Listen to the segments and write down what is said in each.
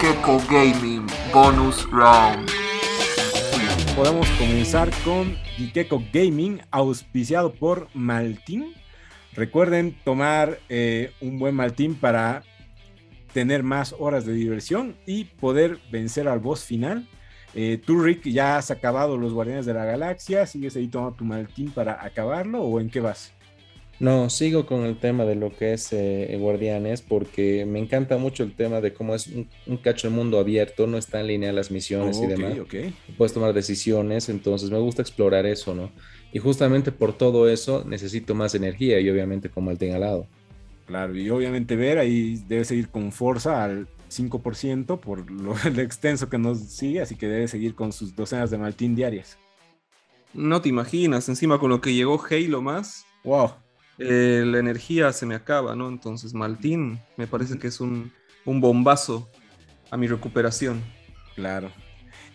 Gecko Gaming Bonus Round. Podemos comenzar con Gecko Gaming, auspiciado por Maltín. Recuerden tomar eh, un buen Maltín para tener más horas de diversión y poder vencer al boss final. Eh, tú, Rick, ya has acabado los Guardianes de la Galaxia. ¿Sigues ahí tomando tu Maltín para acabarlo o en qué vas? No, sigo con el tema de lo que es eh, Guardianes porque me encanta mucho el tema de cómo es un, cacho de mundo abierto, no está en línea las misiones y demás. Puedes tomar decisiones, entonces me gusta explorar eso, ¿no? Y justamente por todo eso necesito más energía y obviamente con Maltín al lado. Claro, y obviamente ver ahí debe seguir con fuerza al 5% por lo extenso que nos sigue, así que debe seguir con sus docenas de Maltín diarias. No te imaginas, encima con lo que llegó Halo más. Wow eh, la energía se me acaba, ¿no? Entonces Maltín me parece que es un, bombazo a mi recuperación. Claro.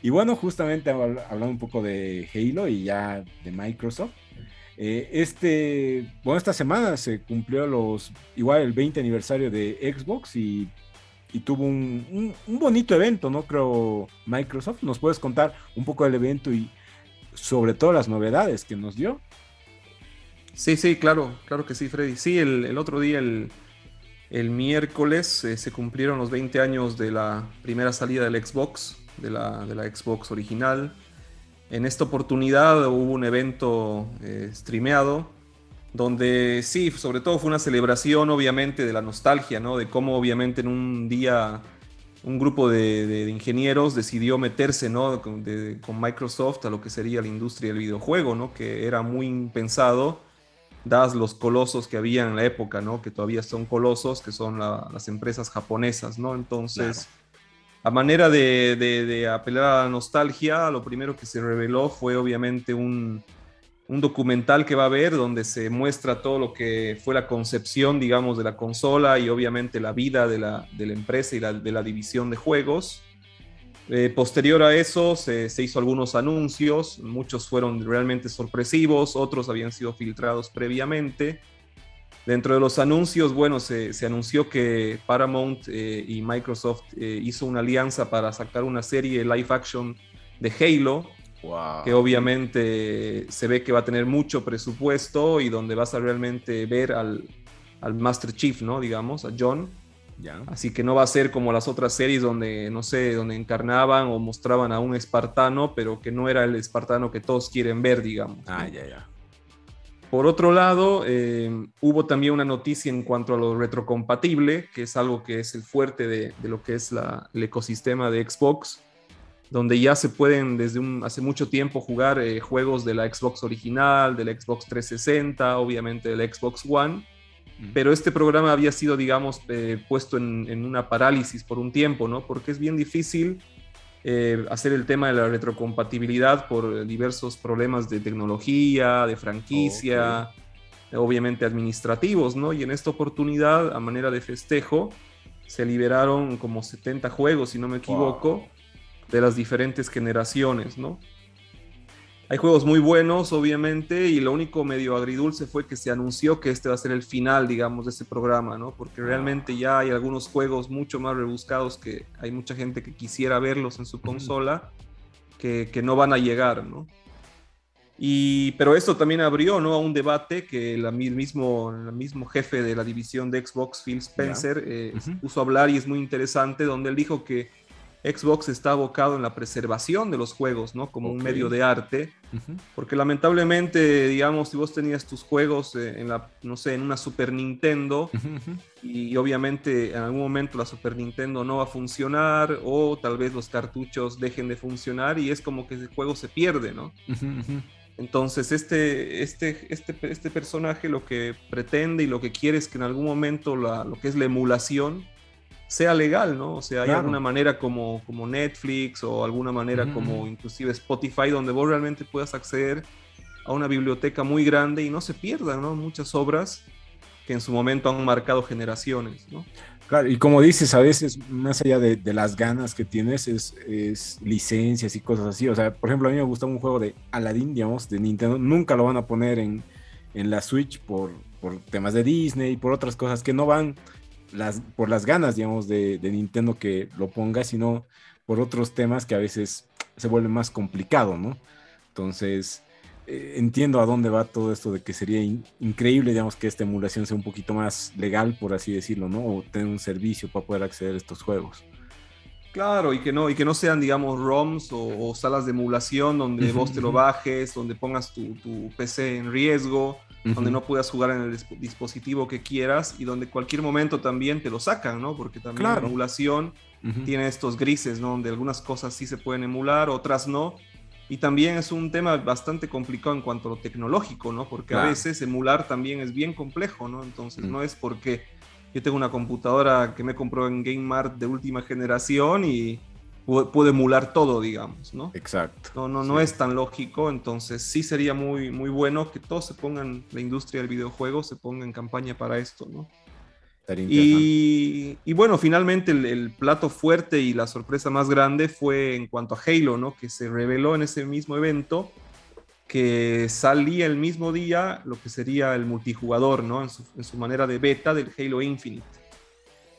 Y bueno, justamente hablando un poco de Halo y ya de Microsoft. Eh, este, bueno, esta semana se cumplió los, igual el 20 aniversario de Xbox y, tuvo un, un, bonito evento, ¿no? Creo Microsoft. ¿Nos puedes contar un poco del evento y sobre todo las novedades que nos dio? Sí, sí, claro, claro que sí, Freddy. Sí, el, otro día, el, miércoles, eh, se cumplieron los 20 años de la primera salida del Xbox, de la, de la Xbox original. En esta oportunidad hubo un evento eh, streameado donde sí, sobre todo fue una celebración obviamente de la nostalgia, ¿no? De cómo obviamente en un día un grupo de, ingenieros decidió meterse, ¿no? Con, con, Microsoft a lo que sería la industria del videojuego, ¿no? Que era muy impensado das los colosos que había en la época, ¿no? Que todavía son colosos, que son las empresas japonesas, ¿no? Entonces, a manera de, apelar a la nostalgia, lo primero que se reveló fue obviamente un, documental que va a haber donde se muestra todo lo que fue la concepción, digamos, de la consola y obviamente la vida de la, empresa y de la división de juegos. Eh, posterior a eso se, hizo algunos anuncios, muchos fueron realmente sorpresivos, otros habían sido filtrados previamente. Dentro de los anuncios, bueno, se, anunció que Paramount eh, y Microsoft eh, hizo una alianza para sacar una serie live action de Halo, que obviamente se ve que va a tener mucho presupuesto y donde vas a realmente ver al, al Master Chief, ¿no? Digamos, a John Así que no va a ser como las otras series donde, no sé, donde encarnaban o mostraban a un espartano, pero que no era el espartano que todos quieren ver, digamos. Ah, ya, ya. Por otro lado, eh, hubo también una noticia en cuanto a lo retrocompatible, que es algo que es el fuerte de, lo que es el ecosistema de Xbox, donde ya se pueden desde hace mucho tiempo jugar eh, juegos de la Xbox original, de la Xbox 360, obviamente de la Xbox One pero este programa había sido, digamos, eh, puesto en, una parálisis por un tiempo, ¿no? Porque es bien difícil eh, hacer el tema de la retrocompatibilidad por diversos problemas de tecnología, de franquicia, obviamente administrativos, ¿no? Y en esta oportunidad, a manera de festejo, se liberaron como 70 juegos, si no me equivoco, de las diferentes generaciones, ¿no? Hay juegos muy buenos, obviamente, y lo único medio agridulce fue que se anunció que este va a ser el final, digamos, de ese programa, ¿no? Porque realmente ya hay algunos juegos mucho más rebuscados que hay mucha gente que quisiera verlos en su consola que, no van a llegar, ¿no? Y, pero esto también abrió ¿no? a un debate que el mismo, el mismo jefe de la división de Xbox, Phil Spencer, eh, puso a hablar y es muy interesante, donde él dijo que Xbox está abocado en la preservación de los juegos, ¿no? Como un medio de arte. Porque lamentablemente, digamos, si vos tenías tus juegos eh, en la, no sé, en una Super Nintendo y, obviamente en algún momento la Super Nintendo no va a funcionar o tal vez los cartuchos dejen de funcionar y es como que el juego se pierde, ¿no? Entonces, este, este, este, este personaje lo que pretende y lo que quiere es que en algún momento lo que es la emulación sea legal, ¿no? O sea, hay alguna manera como, como Netflix o alguna manera como inclusive Spotify donde vos realmente puedas acceder a una biblioteca muy grande y no se pierdan, ¿no? Muchas obras que en su momento han marcado generaciones, ¿no? Claro, y como dices, a veces, más allá de, las ganas que tienes, es, es, licencias y cosas así. O sea, por ejemplo, a mí me gusta un juego de Aladdin, digamos, de Nintendo. Nunca lo van a poner en, en la Switch por, por temas de Disney y por otras cosas que no van las, por las ganas, digamos, de, Nintendo que lo ponga, sino por otros temas que a veces se vuelve más complicado, ¿no? Entonces, eh, entiendo a dónde va todo esto de que sería increíble, digamos, que esta emulación sea un poquito más legal, por así decirlo, ¿no? O tener un servicio para poder acceder a estos juegos. Claro, y que no, y que no sean, digamos, ROMs o, salas de emulación donde vos te lo bajes, donde pongas tu, PC en riesgo, donde no puedas jugar en el dispositivo que quieras y donde cualquier momento también te lo sacan, ¿no? Porque también la emulación tiene estos grises, ¿no? Donde algunas cosas sí se pueden emular, otras no. Y también es un tema bastante complicado en cuanto a lo tecnológico, ¿no? Porque a veces emular también es bien complejo, ¿no? Entonces no es porque yo tengo una computadora que me compró en Game Mart de última generación y puedo emular todo, digamos, ¿no? Exacto. No, no, no es tan lógico, entonces sí sería muy, muy bueno que todos se pongan, la industria del videojuego se ponga en campaña para esto, ¿no? Y, y, bueno, finalmente el, el, plato fuerte y la sorpresa más grande fue en cuanto a Halo, ¿no? Que se reveló en ese mismo evento que salía el mismo día lo que sería el multijugador, ¿no? En su, manera de beta del Halo Infinite.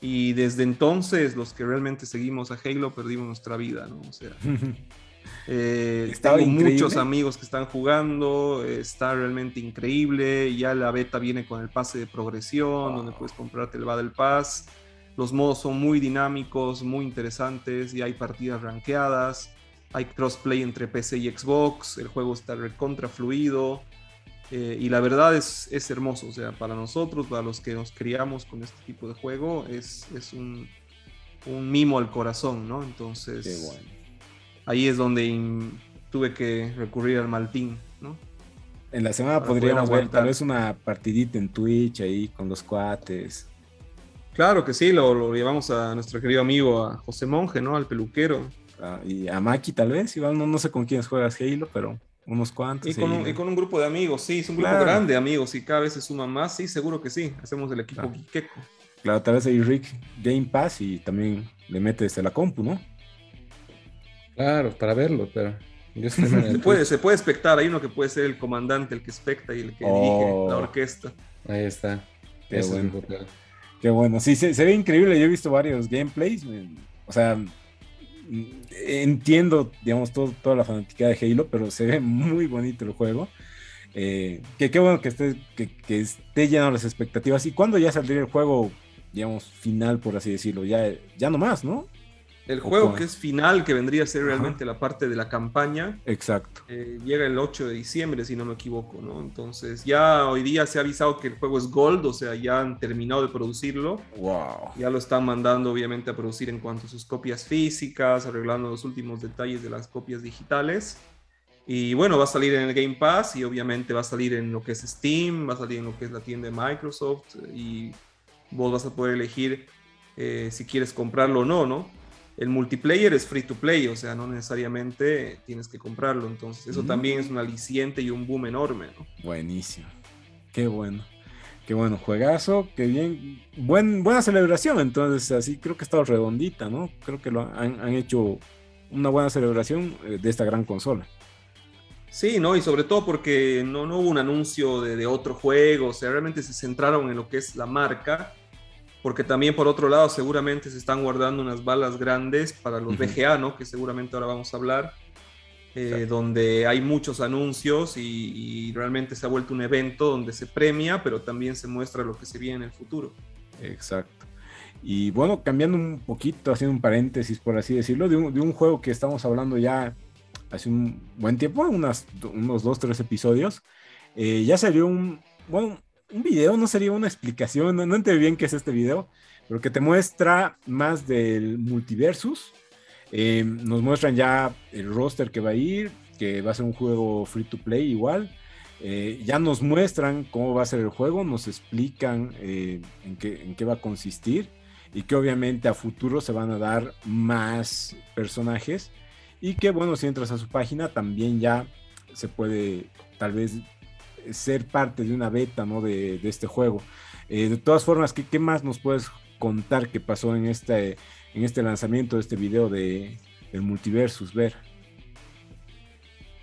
Y desde entonces, los que realmente seguimos a Halo perdimos nuestra vida, ¿no? O sea, eh, tengo muchos amigos que están jugando, está realmente increíble. Ya la beta viene con el pase de progresión, donde puedes comprarte el Battle Pass. Los modos son muy dinámicos, muy interesantes, y hay partidas rankeadas hay crossplay entre PC y Xbox, el juego está recontra fluido eh, y la verdad es, es, hermoso, o sea, para nosotros, para los que nos criamos con este tipo de juego, es, es un, un, mimo al corazón, ¿no? Entonces, ahí es donde tuve que recurrir al Maltín, ¿no? En la semana podríamos ver tal vez una partidita en Twitch ahí con los cuates. Claro que sí, lo, lo llevamos a nuestro querido amigo, a José Monje, ¿no? Al peluquero y a Maki tal vez, igual no, no sé con quiénes juegas Halo, pero unos cuantos. Y con, un, y con un grupo de amigos, sí, es un grupo grande de amigos y cada vez se suma más, sí, seguro que sí, hacemos el equipo claro. Claro, tal vez hay Rick Game Pass y también le mete desde la compu, ¿no? Claro, para verlo, pero... se, puede, se puede espectar, hay uno que puede ser el comandante, el que especta y el que dirige la oh. orquesta. Ahí está. Qué bueno. Qué bueno. Sí, se, se, ve increíble. Yo he visto varios gameplays. O sea, entiendo, digamos, toda la fanática de Halo, pero se ve muy bonito el juego. Eh, que qué bueno que esté, que, que esté lleno de las expectativas. ¿Y cuando ya saldría el juego, digamos, final, por así decirlo? Ya, ya no más, ¿no? El juego que es final, que vendría a ser realmente la parte de la campaña. Exacto. Eh, llega el 8 de diciembre, si no me equivoco, ¿no? Entonces ya hoy día se ha avisado que el juego es Gold, o sea, ya han terminado de producirlo. Wow. Ya lo están mandando obviamente a producir en cuanto a sus copias físicas, arreglando los últimos detalles de las copias digitales. Y bueno, va a salir en el Game Pass y obviamente va a salir en lo que es Steam, va a salir en lo que es la tienda de Microsoft y vos vas a poder elegir eh, si quieres comprarlo o no, ¿no? El multiplayer es free to play, o sea, no necesariamente tienes que comprarlo. Entonces, eso también es un aliciente y un boom enorme, ¿no? Buenísimo. Qué bueno. Qué bueno, juegazo, qué bien. Buen, buena celebración, entonces, así creo que ha estado redondita, ¿no? Creo que lo han, hecho una buena celebración eh, de esta gran consola. Sí, ¿no? Y sobre todo porque no, no hubo un anuncio de, de otro juego, o sea, realmente se centraron en lo que es la marca porque también por otro lado seguramente se están guardando unas balas grandes para los BGA, ¿no? Que seguramente ahora vamos a hablar, eh, donde hay muchos anuncios y, realmente se ha vuelto un evento donde se premia, pero también se muestra lo que se viene en el futuro. Exacto. Y bueno, cambiando un poquito, haciendo un paréntesis, por así decirlo, de un, juego que estamos hablando ya hace un buen tiempo, unas, unos dos, tres episodios, eh, ya salió un, bueno, un video, no sería una explicación, no, no entiendo bien qué es este video, pero que te muestra más del multiversus. Eh, nos muestran ya el roster que va a ir, que va a ser un juego free to play igual. Eh, ya nos muestran cómo va a ser el juego, nos explican eh, en, qué, en qué va a consistir y que obviamente a futuro se van a dar más personajes y que bueno, si entras a su página también ya se puede tal vez ser parte de una beta ¿no? de, este juego. Eh, de todas formas, ¿qué, más nos puedes contar que pasó en este, en este lanzamiento de este video de, del Multiversus, Ver?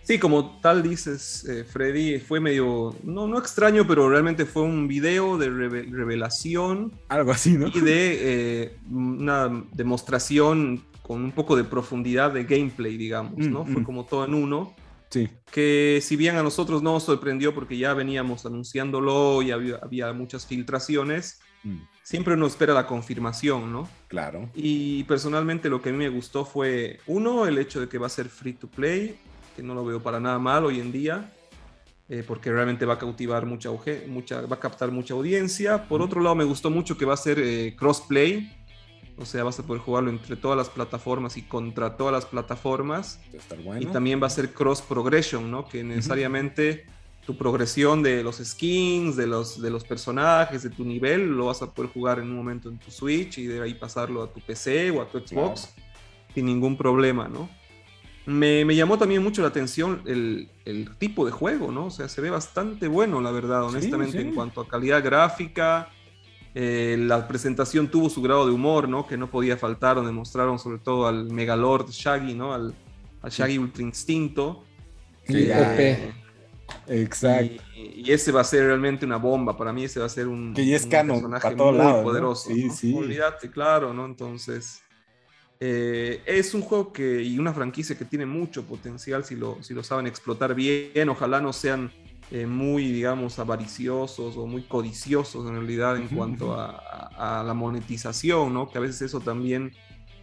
Sí, como tal dices, eh, Freddy, fue medio, no, no extraño, pero realmente fue un video de revelación. Algo así, ¿no? Y de eh, una demostración con un poco de profundidad de gameplay, digamos, ¿no? Mm, fue mm. como todo en uno. Sí. Que si bien a nosotros no nos sorprendió porque ya veníamos anunciándolo y había, muchas filtraciones, mm. siempre uno espera la confirmación, ¿no? Claro. Y personalmente lo que a mí me gustó fue, uno, el hecho de que va a ser free to play, que no lo veo para nada mal hoy en día, eh, porque realmente va a cautivar mucha, mucha, va a captar mucha audiencia. Por otro lado, me gustó mucho que va a ser eh, crossplay, o sea, vas a poder jugarlo entre todas las plataformas y contra todas las plataformas. Y también va a ser cross progression, ¿no? Que necesariamente tu progresión de los skins, de los, de los personajes, de tu nivel, lo vas a poder jugar en un momento en tu Switch y de ahí pasarlo a tu PC o a tu Xbox sin ningún problema, ¿no? Me, me, llamó también mucho la atención el, el, tipo de juego, ¿no? O sea, se ve bastante bueno, la verdad, honestamente, en cuanto a calidad gráfica, eh, la presentación tuvo su grado de humor, ¿no? Que no podía faltar, donde mostraron sobre todo al Megalord Shaggy, ¿no? Al, Shaggy Ultra Instinto. Exacto. Y, ese va a ser realmente una bomba. Para mí ese va a ser un, que es personaje muy poderoso. Sí, sí. Olvídate, claro, ¿no? Entonces, eh, es un juego que, y una franquicia que tiene mucho potencial si lo, si lo saben explotar bien. Ojalá no sean eh, muy, digamos, avariciosos o muy codiciosos en realidad en cuanto a, la monetización, ¿no? Que a veces eso también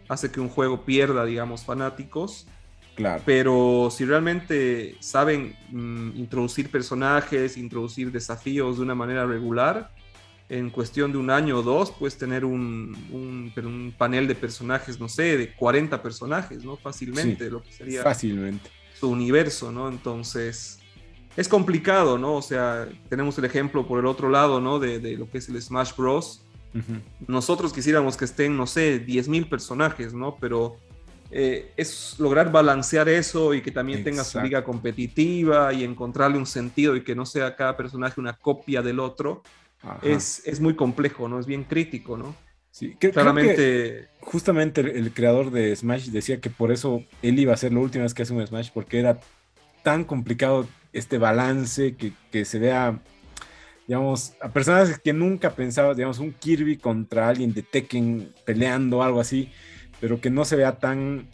hace que un juego pierda, digamos, fanáticos. Claro. Pero si realmente saben mm, introducir personajes, introducir desafíos de una manera regular, en cuestión de un año o dos puedes tener un, un, panel de personajes, no sé, de 40 personajes, ¿no? Fácilmente, lo que sería fácilmente. su universo, ¿no? Entonces, es complicado, ¿no? O sea, tenemos el ejemplo por el otro lado, ¿no? De, lo que es el Smash Bros. Nosotros quisiéramos que estén, no sé, 10.000 personajes, ¿no? Pero eh, es lograr balancear eso y que también tenga su liga competitiva y encontrarle un sentido y que no sea cada personaje una copia del otro. Es, es, muy complejo, ¿no? Es bien crítico, ¿no? Sí, claramente. justamente el, el, creador de Smash decía que por eso él iba a ser la última vez que hace un Smash, porque era tan complicado este balance, que, se vea, digamos, a personas que nunca pensabas, digamos, un Kirby contra alguien de Tekken peleando, algo así, pero que no se vea tan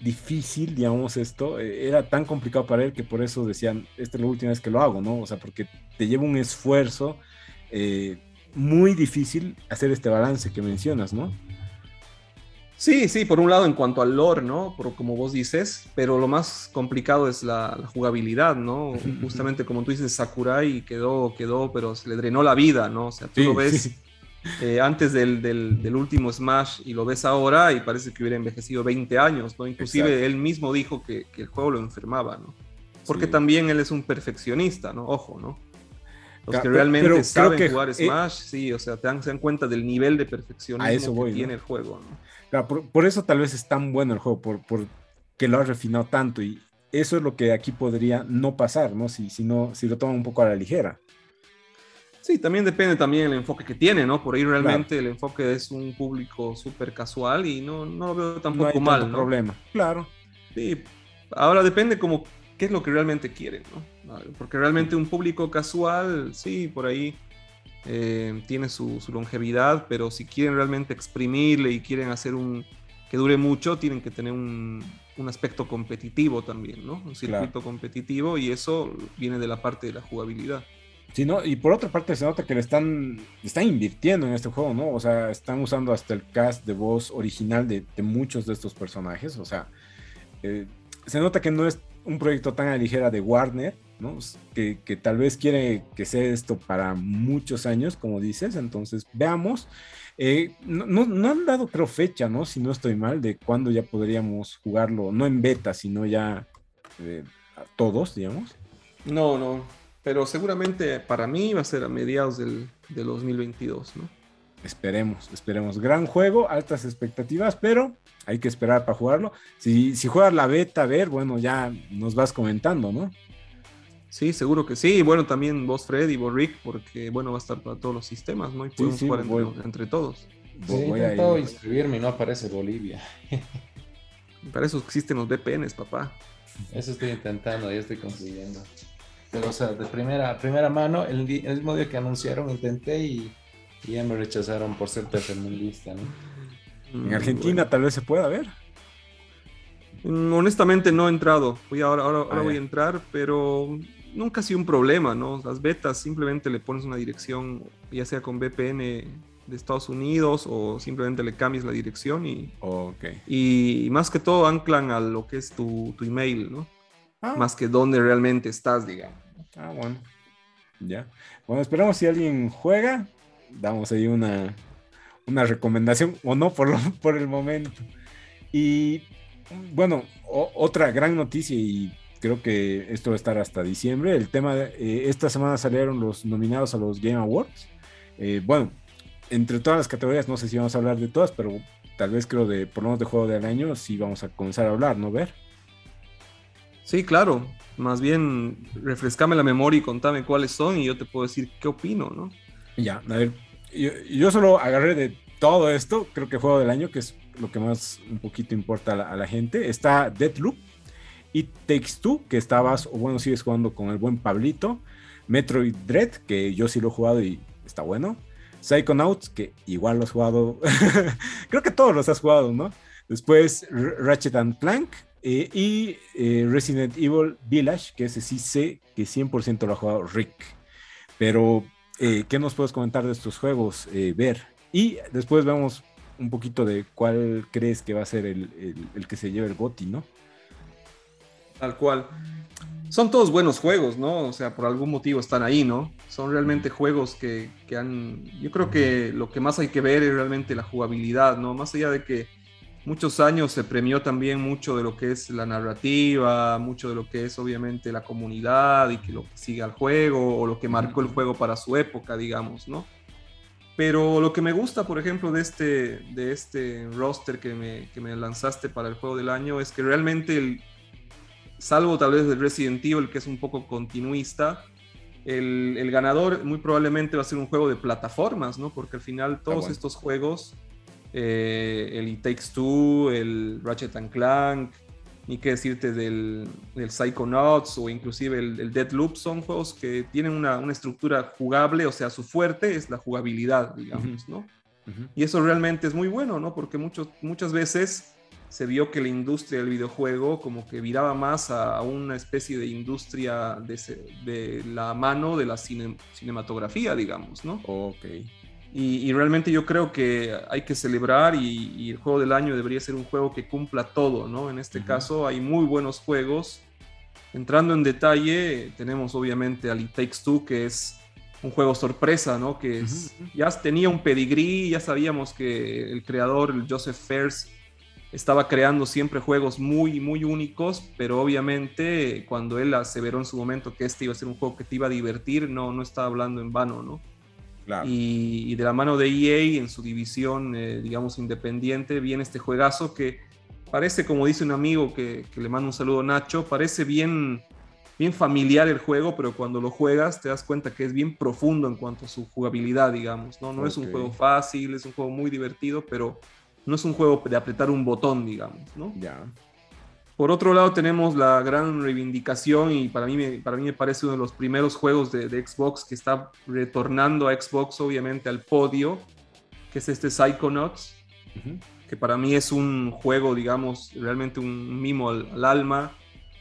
difícil, digamos, esto, eh, era tan complicado para él que por eso decían, esta es la última vez que lo hago, ¿no? O sea, porque te lleva un esfuerzo eh, muy difícil hacer este balance que mencionas, ¿no? Sí, sí, por un lado en cuanto al lore, ¿no? Por, como vos dices, pero lo más complicado es la, jugabilidad, ¿no? Justamente como tú dices, Sakurai quedó, quedó, pero se le drenó la vida, ¿no? O sea, tú lo ves eh, antes del, del, último Smash y lo ves ahora y parece que hubiera envejecido 20 años, ¿no? Inclusive él mismo dijo que, que, el juego lo enfermaba, ¿no? Porque también él es un perfeccionista, ¿no? Ojo, ¿no? Los que realmente saben jugar eh, Smash, sí, o sea, te dan, se dan cuenta del nivel de perfeccionismo que tiene el juego, ¿no? por, eso tal vez es tan bueno el juego, por, que lo ha refinado tanto y eso es lo que aquí podría no pasar, ¿no? Si, si, no, si lo toman un poco a la ligera. Sí, también depende también del enfoque que tiene, ¿no? Por ahí realmente el enfoque es un público súper casual y no, no, lo veo tampoco no mal, ¿no? problema, claro. Sí, ahora depende como qué es lo que realmente quieren, ¿no? Porque realmente un público casual, sí, por ahí eh, tiene su, longevidad, pero si quieren realmente exprimirle y quieren hacer un que dure mucho, tienen que tener un, aspecto competitivo también, ¿no? Un circuito competitivo y eso viene de la parte de la jugabilidad. Sí, ¿no? Y por otra parte se nota que le están, están invirtiendo en este juego, ¿no? O sea, están usando hasta el cast de voz original de, muchos de estos personajes. O sea, eh, se nota que no es un proyecto tan a ligera de Warner, que, tal vez quiere que sea esto para muchos años, como dices, entonces veamos. Eh, no, han dado, creo, fecha, ¿no? Si no estoy mal, de cuándo ya podríamos jugarlo, no en beta, sino ya eh, todos, digamos. No, no, pero seguramente para mí va a ser a mediados del, 2022, ¿no? Esperemos, esperemos. Gran juego, altas expectativas, pero hay que esperar para jugarlo. Si, si juegas la beta, a ver, bueno, ya nos vas comentando, ¿no? Sí, seguro que sí. Bueno, también vos, Fred y vos, Rick, porque bueno, va a estar para todos los sistemas, ¿no? Y podemos jugar entre, todos. Sí, he intentado inscribirme y no aparece Bolivia. para eso existen los VPNs, papá. Eso estoy intentando, ya estoy consiguiendo. Pero, o sea, de primera, primera mano, el, mismo día que anunciaron, intenté y, ya me rechazaron por ser tercermundista, ¿no? En mm, Argentina tal vez se pueda ver. Mm, honestamente no he entrado. Voy ahora, ahora, ah, voy a entrar, pero nunca ha sido un problema, ¿no? Las betas simplemente le pones una dirección, ya sea con VPN de Estados Unidos o simplemente le cambias la dirección y, y, más que todo anclan a lo que es tu, tu email, ¿no? Ah. Más que dónde realmente estás, digamos. Ah, bueno. Ya. Bueno, esperamos si alguien juega. Damos ahí una, una recomendación o no por, por el momento. Y bueno, otra gran noticia y creo que esto va a estar hasta diciembre. El tema, de, eh, esta semana salieron los nominados a los Game Awards. Eh, bueno, entre todas las categorías, no sé si vamos a hablar de todas, pero tal vez creo de, por lo menos de juego del año, sí vamos a comenzar a hablar, ¿no? Ver. Sí, claro. Más bien, refrescame la memoria y contame cuáles son y yo te puedo decir qué opino, ¿no? Ya, a ver, yo, solo agarré de todo esto, creo que juego del año, que es lo que más un poquito importa a la, gente. Está Deathloop y Takes Two, que estabas, o bueno, sigues jugando con el buen Pablito. Metroid Dread, que yo sí lo he jugado y está bueno. Psychonauts, que igual lo has jugado. creo que todos los has jugado, ¿no? Después Ratchet and Clank, eh, y eh, Resident Evil Village, que ese sí sé que 100% lo ha jugado Rick. Pero, eh, ¿qué nos puedes comentar de estos juegos, Ver? Y después vemos un poquito de cuál crees que va a ser el, que se lleve el GOTI, ¿no? Tal cual. Son todos buenos juegos, ¿no? O sea, por algún motivo están ahí, ¿no? Son realmente juegos que, que han... Yo creo que lo que más hay que ver es realmente la jugabilidad, ¿no? Más allá de que muchos años se premió también mucho de lo que es la narrativa, mucho de lo que es obviamente la comunidad y que lo que sigue al juego o lo que marcó el juego para su época, digamos, ¿no? Pero lo que me gusta, por ejemplo, de este, de este roster que me, que me lanzaste para el juego del año es que realmente, el, salvo tal vez del Resident Evil, que es un poco continuista, el, el, ganador muy probablemente va a ser un juego de plataformas, ¿no? Porque al final todos estos juegos eh, el It Takes Two, el Ratchet and Clank, ni qué decirte del, del Psychonauts o inclusive el, el Deadloop, son juegos que tienen una, una, estructura jugable, o sea, su fuerte es la jugabilidad, digamos, ¿no? Y eso realmente es muy bueno, ¿no? Porque muchos, muchas veces se vio que la industria del videojuego como que viraba más a, una especie de industria de, de la mano de la cinematografía, digamos, ¿no? Ok. Y, realmente yo creo que hay que celebrar y, el juego del año debería ser un juego que cumpla todo, ¿no? En este caso hay muy buenos juegos. Entrando en detalle, tenemos obviamente al It Takes Two, que es un juego sorpresa, ¿no? Que ya tenía un pedigrí, ya sabíamos que el creador, el Joseph Fairs, estaba creando siempre juegos muy, muy únicos, pero obviamente cuando él aseveró en su momento que este iba a ser un juego que te iba a divertir, no, no estaba hablando en vano, ¿no? Y, de la mano de EA en su división, eh, digamos, independiente, viene este juegazo que parece, como dice un amigo que, le manda un saludo Nacho, parece bien, bien familiar el juego, pero cuando lo juegas te das cuenta que es bien profundo en cuanto a su jugabilidad, digamos. No, no es un juego fácil, es un juego muy divertido, pero no es un juego de apretar un botón, digamos, ¿no? Ya. Por otro lado tenemos la gran reivindicación y para mí, me, para mí me parece uno de los primeros juegos de, Xbox que está retornando a Xbox obviamente al podio, que es este Psychonauts, que para mí es un juego, digamos, realmente un mimo al, alma.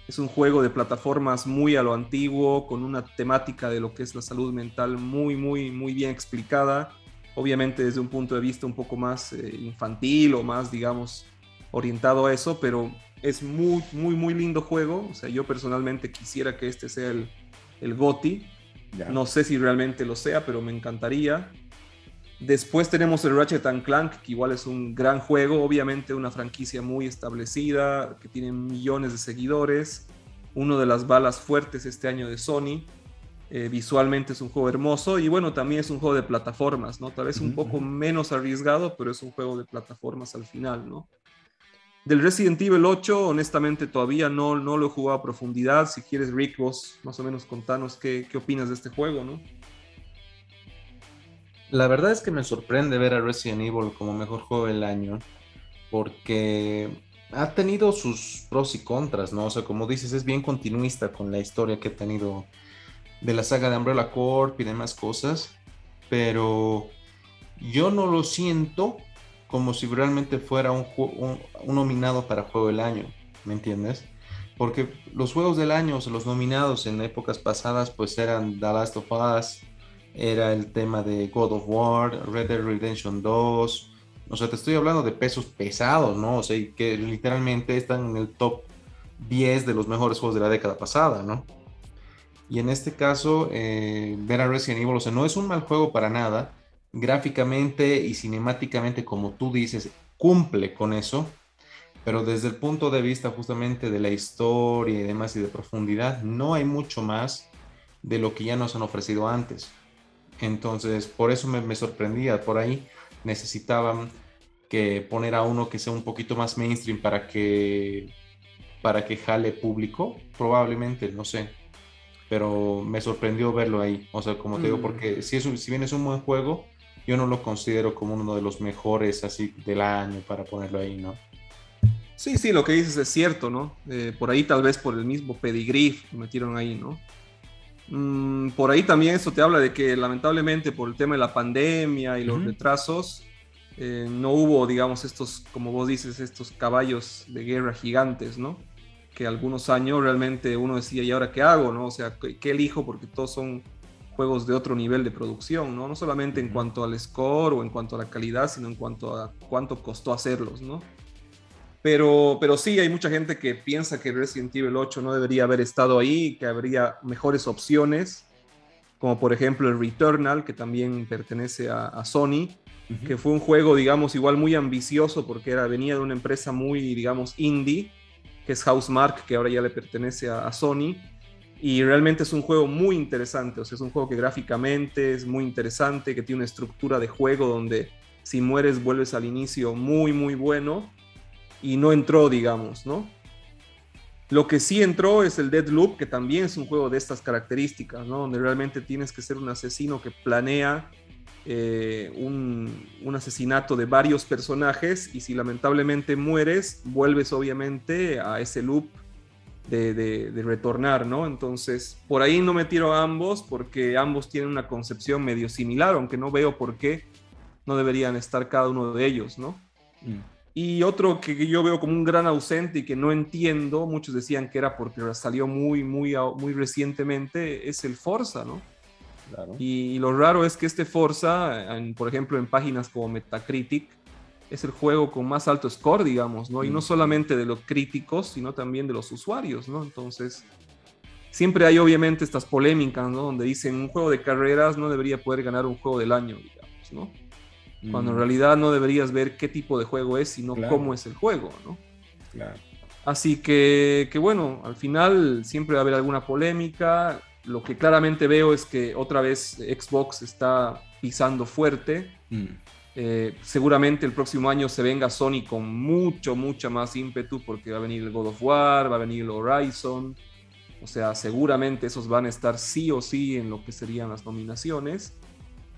Es un juego de plataformas muy a lo antiguo, con una temática de lo que es la salud mental muy, muy, muy bien explicada. Obviamente desde un punto de vista un poco más eh, infantil o más, digamos, orientado a eso, pero es muy, muy, muy lindo juego. O sea, yo personalmente quisiera que este sea el, el GOTI. No sé si realmente lo sea, pero me encantaría. Después tenemos el Ratchet and Clank, que igual es un gran juego, obviamente una franquicia muy establecida, que tiene millones de seguidores, uno de las balas fuertes este año de Sony. Eh, visualmente es un juego hermoso y bueno, también es un juego de plataformas, ¿no? Tal vez un poco menos arriesgado, pero es un juego de plataformas al final, ¿no? Del Resident Evil 8, honestamente todavía no, no lo he jugado a profundidad. Si quieres, Rick, vos más o menos contanos qué, qué opinas de este juego, ¿no? La verdad es que me sorprende ver a Resident Evil como mejor juego del año, porque ha tenido sus pros y contras, ¿no? O sea, como dices, es bien continuista con la historia que ha tenido de la saga de Umbrella Corp y demás cosas, pero yo no lo siento como si realmente fuera un, nominado para Juego del Año, ¿me entiendes? Porque los juegos del año, los nominados en épocas pasadas, pues eran The Last of Us, era el tema de God of War, Red Dead Redemption 2, o sea, te estoy hablando de pesos pesados, ¿no? O sea, que literalmente están en el top 10 de los mejores juegos de la década pasada, ¿no? Y en este caso, eh, ver a Resident Evil, o sea, no es un mal juego para nada. Gráficamente y cinemáticamente, como tú dices, cumple con eso. Pero desde el punto de vista justamente de la historia y demás y de profundidad, no hay mucho más de lo que ya nos han ofrecido antes. Entonces, por eso me, me sorprendía. Por ahí necesitaban que poner a uno que sea un poquito más mainstream para que para que jale público, probablemente, no sé pero me sorprendió verlo ahí. O sea, como te digo, mm. porque si, es si bien es un buen juego, yo no lo considero como uno de los mejores así del año para ponerlo ahí, ¿no? Sí, sí, lo que dices es cierto, ¿no? Eh, por ahí tal vez por el mismo pedigree lo metieron ahí, ¿no? Mm, por ahí también eso te habla de que lamentablemente por el tema de la pandemia y los retrasos, eh, no hubo, digamos, estos, como vos dices, estos caballos de guerra gigantes, ¿no? que algunos años realmente uno decía, ¿y ahora qué hago? ¿no? O sea, ¿qué, elijo? Porque todos son juegos de otro nivel de producción, ¿no? No solamente en cuanto al score o en cuanto a la calidad, sino en cuanto a cuánto costó hacerlos, ¿no? Pero, pero sí, hay mucha gente que piensa que Resident Evil 8 no debería haber estado ahí, que habría mejores opciones, como por ejemplo el Returnal, que también pertenece a, Sony, que fue un juego, digamos, igual muy ambicioso porque era, venía de una empresa muy, digamos, indie, que es Housemark, que ahora ya le pertenece a, Sony. Y realmente es un juego muy interesante, o sea, es un juego que gráficamente es muy interesante, que tiene una estructura de juego donde si mueres vuelves al inicio muy, muy bueno. Y no entró, digamos, ¿no? Lo que sí entró es el Deadloop, que también es un juego de estas características, ¿no? Donde realmente tienes que ser un asesino que planea eh, un, asesinato de varios personajes y si lamentablemente mueres, vuelves obviamente a ese loop de, retornar, ¿no? Entonces, por ahí no me tiro a ambos porque ambos tienen una concepción medio similar, aunque no veo por qué no deberían estar cada uno de ellos, ¿no? Mm. Y otro que yo veo como un gran ausente y que no entiendo, muchos decían que era porque salió muy, muy, muy recientemente, es el Forza, ¿no? Y, lo raro es que este Forza, por ejemplo, en páginas como Metacritic, es el juego con más alto score, digamos, ¿no? Y no mm. solamente de los críticos, sino también de los usuarios, ¿no? Entonces, siempre hay obviamente estas polémicas, ¿no? Donde dicen un juego de carreras no debería poder ganar un juego del año, digamos, ¿no? Cuando en mm. realidad no deberías ver qué tipo de juego es, sino cómo es el juego, ¿no? Claro. Así que, que, bueno, al final siempre va a haber alguna polémica lo que claramente veo es que otra vez Xbox está pisando fuerte. Mm. Eh, seguramente el próximo año se venga Sony con mucho, mucha más ímpetu porque va a venir el God of War, va a venir el Horizon. O sea, seguramente esos van a estar sí o sí en lo que serían las nominaciones.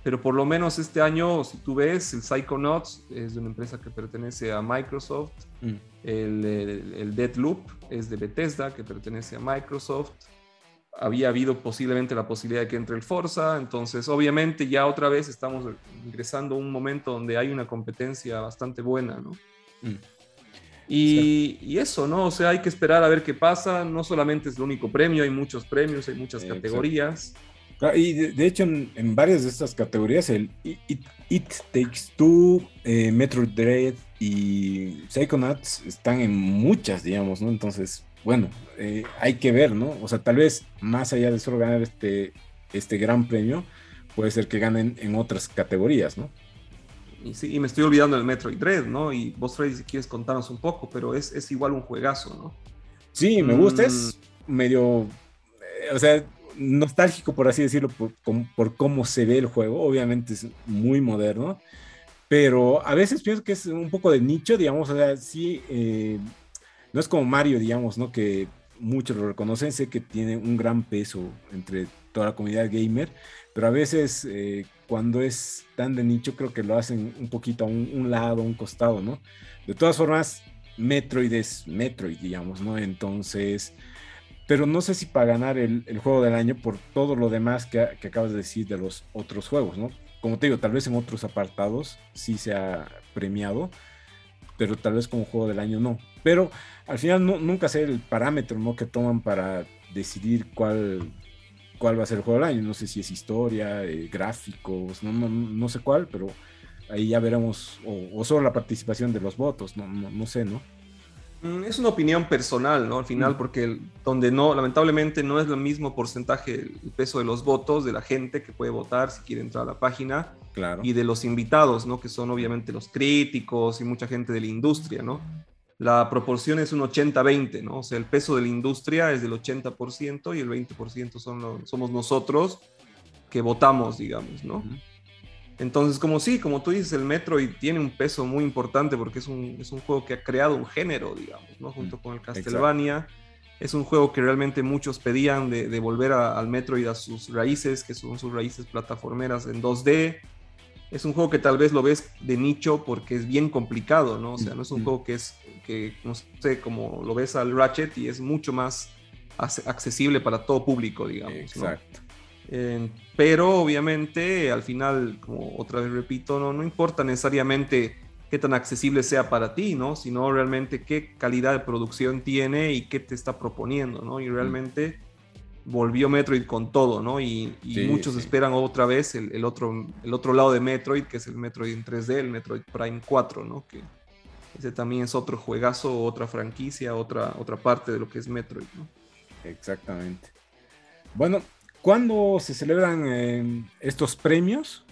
Pero por lo menos este año, si tú ves, el Psychonauts es de una empresa que pertenece a Microsoft. Mm. El, el, el Deadloop es de Bethesda, que pertenece a Microsoft había habido posiblemente la posibilidad de que entre el Forza, entonces obviamente ya otra vez estamos ingresando a un momento donde hay una competencia bastante buena, ¿no? Mm. Y, eso, ¿no? O sea, hay que esperar a ver qué pasa, no solamente es el único premio, hay muchos premios, hay muchas categorías. Y de, hecho, en, varias de estas categorías, el It, Takes Two, eh, Metro Dread y Psychonauts están en muchas, digamos, ¿no? Entonces, bueno, eh, hay que ver, ¿no? O sea, tal vez más allá de solo ganar este, este gran premio, puede ser que ganen en otras categorías, ¿no? Y, sí, y me estoy olvidando del Metroid Dread, ¿no? Y vos, Freddy, si quieres contarnos un poco, pero es, es igual un juegazo, ¿no? Sí, me gusta, es mm. medio, eh, o sea, nostálgico, por así decirlo, por, por, cómo se ve el juego. Obviamente es muy moderno, pero a veces pienso que es un poco de nicho, digamos, o sea, sí, eh, no es como Mario, digamos, ¿no? Que muchos lo reconocen, sé que tiene un gran peso entre toda la comunidad gamer, pero a veces eh, cuando es tan de nicho creo que lo hacen un poquito a un, lado, a un costado, ¿no? De todas formas, Metroid es Metroid, digamos, ¿no? Entonces, pero no sé si para ganar el, juego del año por todo lo demás que, que, acabas de decir de los otros juegos, ¿no? Como te digo, tal vez en otros apartados sí se ha premiado, pero tal vez como juego del año no. Pero al final nunca sé el parámetro ¿no? que toman para decidir cuál, cuál va a ser el juego del año. No sé si es historia, eh, gráficos, no, no, sé cuál, pero ahí ya veremos, o, solo la participación de los votos, no, no, sé, ¿no? Mm, es una opinión personal, ¿no? Al final, mm. porque donde no, lamentablemente no es el mismo porcentaje el peso de los votos de la gente que puede votar si quiere entrar a la página claro. y de los invitados, ¿no? Que son obviamente los críticos y mucha gente de la industria, ¿no? La proporción es un 80-20, ¿no? O sea, el peso de la industria es del 80% y el 20% son somos nosotros que votamos, digamos, ¿no? Entonces, como sí, como tú dices, el Metroid tiene un peso muy importante porque es un, es un juego que ha creado un género, digamos, ¿no? Junto con el Castlevania. Es un juego que realmente muchos pedían de, volver al Metroid a sus raíces, que son sus raíces plataformeras en 2D. Es un juego que tal vez lo ves de nicho porque es bien complicado, ¿no? O sea, no es un juego que es, que no sé, como lo ves al Ratchet y es mucho más accesible para todo público, digamos. Exacto pero obviamente al final, como otra vez repito, no, no importa necesariamente qué tan accesible sea para ti, ¿no? Sino realmente qué calidad de producción tiene y qué te está proponiendo, ¿no? Y realmente volvió Metroid con todo, ¿no? Y, muchos esperan otra vez el, otro, el otro lado de Metroid, que es el Metroid en 3D, el Metroid Prime 4, ¿no? Que ese también es otro juegazo, otra franquicia, otra, otra parte de lo que es Metroid, ¿no? Exactamente. Bueno, ¿Cuándo se celebran eh, estos premios?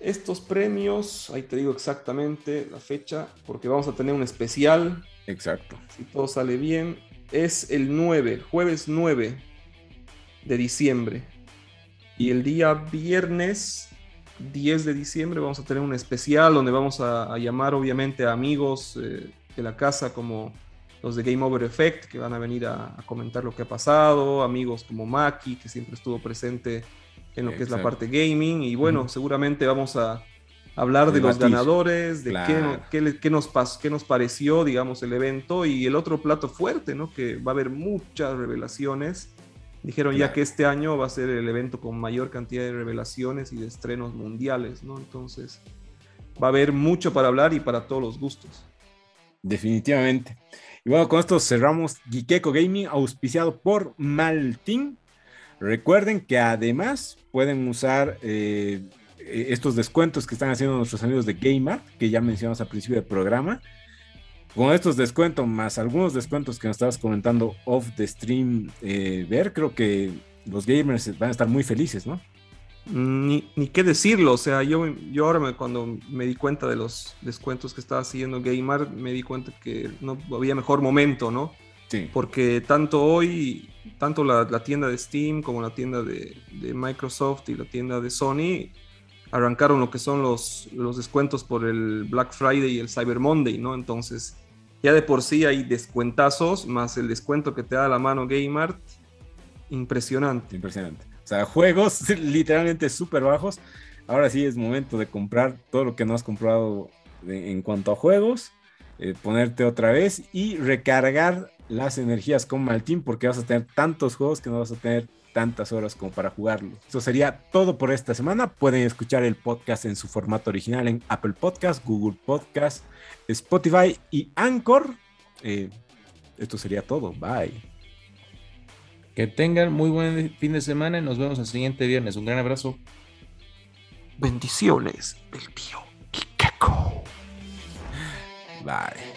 Estos premios, ahí te digo exactamente la fecha, porque vamos a tener un especial. Exacto. Si todo sale bien, es el 9, jueves 9 de diciembre. Y el día viernes 10 de diciembre vamos a tener un especial donde vamos a, llamar obviamente a amigos eh, de la casa como los de Game Over Effect, que van a venir a, comentar lo que ha pasado, amigos como Maki, que siempre estuvo presente en lo que es la parte gaming, y bueno, seguramente vamos a hablar de, los ganadores, de qué, qué, nos qué nos pareció, digamos, el evento, y el otro plato fuerte, ¿no? Que va a haber muchas revelaciones. Dijeron ya que este año va a ser el evento con mayor cantidad de revelaciones y de estrenos mundiales, ¿no? Entonces, va a haber mucho para hablar y para todos los gustos. Definitivamente. Y bueno, con esto cerramos Gikeko Gaming, auspiciado por Maltin. Recuerden que además pueden usar eh, estos descuentos que están haciendo nuestros amigos de Gamer, que ya mencionamos al principio del programa. Con estos descuentos, más algunos descuentos que nos estabas comentando off the stream, eh, ver, creo que los gamers van a estar muy felices, ¿no? Ni, ni, qué decirlo, o sea, yo, yo ahora cuando me di cuenta de los descuentos que estaba haciendo Gamer, me di cuenta que no había mejor momento, ¿no? Sí. Porque tanto hoy, tanto la, tienda de Steam como la tienda de, Microsoft y la tienda de Sony arrancaron lo que son los, los descuentos por el Black Friday y el Cyber Monday, ¿no? Entonces, ya de por sí hay descuentazos, más el descuento que te da la mano Gamer, impresionante. Impresionante. O sea, juegos literalmente súper bajos. Ahora sí es momento de comprar todo lo que no has comprado en cuanto a juegos, eh, ponerte otra vez y recargar las energías con Maltín porque vas a tener tantos juegos que no vas a tener tantas horas como para jugarlo. Eso sería todo por esta semana. Pueden escuchar el podcast en su formato original en Apple Podcast, Google Podcast, Spotify y Anchor. Eh, esto sería todo. Bye. Que tengan muy buen fin de semana y nos vemos el siguiente viernes. Un gran abrazo. Bendiciones del tío Ikeko. Bye.